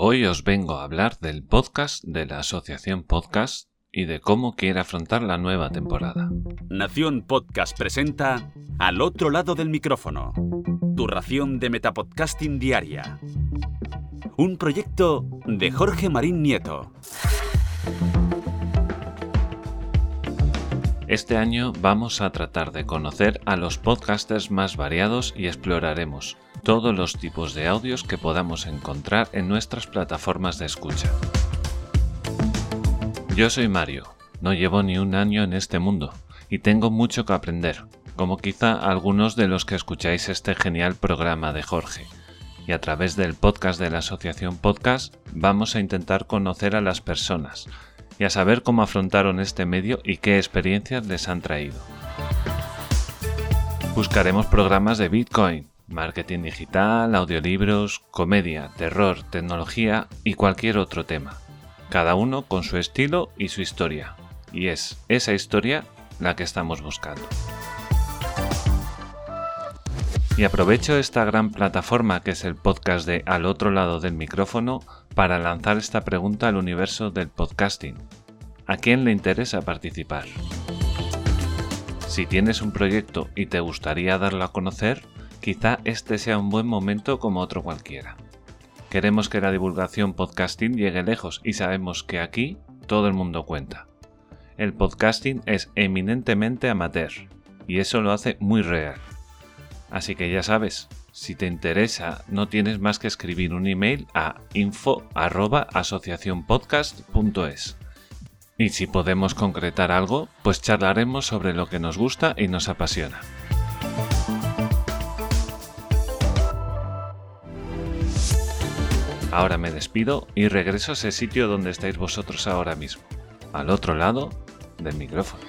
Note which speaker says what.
Speaker 1: Hoy os vengo a hablar del podcast de la Asociación Podcast y de cómo quiere afrontar la nueva temporada.
Speaker 2: Nación Podcast presenta Al otro lado del micrófono, tu ración de Metapodcasting Diaria. Un proyecto de Jorge Marín Nieto.
Speaker 1: Este año vamos a tratar de conocer a los podcasters más variados y exploraremos todos los tipos de audios que podamos encontrar en nuestras plataformas de escucha. Yo soy Mario, no llevo ni un año en este mundo y tengo mucho que aprender, como quizá algunos de los que escucháis este genial programa de Jorge. Y a través del podcast de la Asociación Podcast vamos a intentar conocer a las personas, y a saber cómo afrontaron este medio y qué experiencias les han traído. Buscaremos programas de Bitcoin, marketing digital, audiolibros, comedia, terror, tecnología y cualquier otro tema, cada uno con su estilo y su historia. Y es esa historia la que estamos buscando. Y aprovecho esta gran plataforma que es el podcast de Al otro lado del micrófono para lanzar esta pregunta al universo del podcasting. ¿A quién le interesa participar? Si tienes un proyecto y te gustaría darlo a conocer, quizá este sea un buen momento como otro cualquiera. Queremos que la divulgación podcasting llegue lejos y sabemos que aquí todo el mundo cuenta. El podcasting es eminentemente amateur y eso lo hace muy real. Así que ya sabes, si te interesa, no tienes más que escribir un email a info@asociacionpodcast.es. Y si podemos concretar algo, pues charlaremos sobre lo que nos gusta y nos apasiona. Ahora me despido y regreso a ese sitio donde estáis vosotros ahora mismo, al otro lado del micrófono.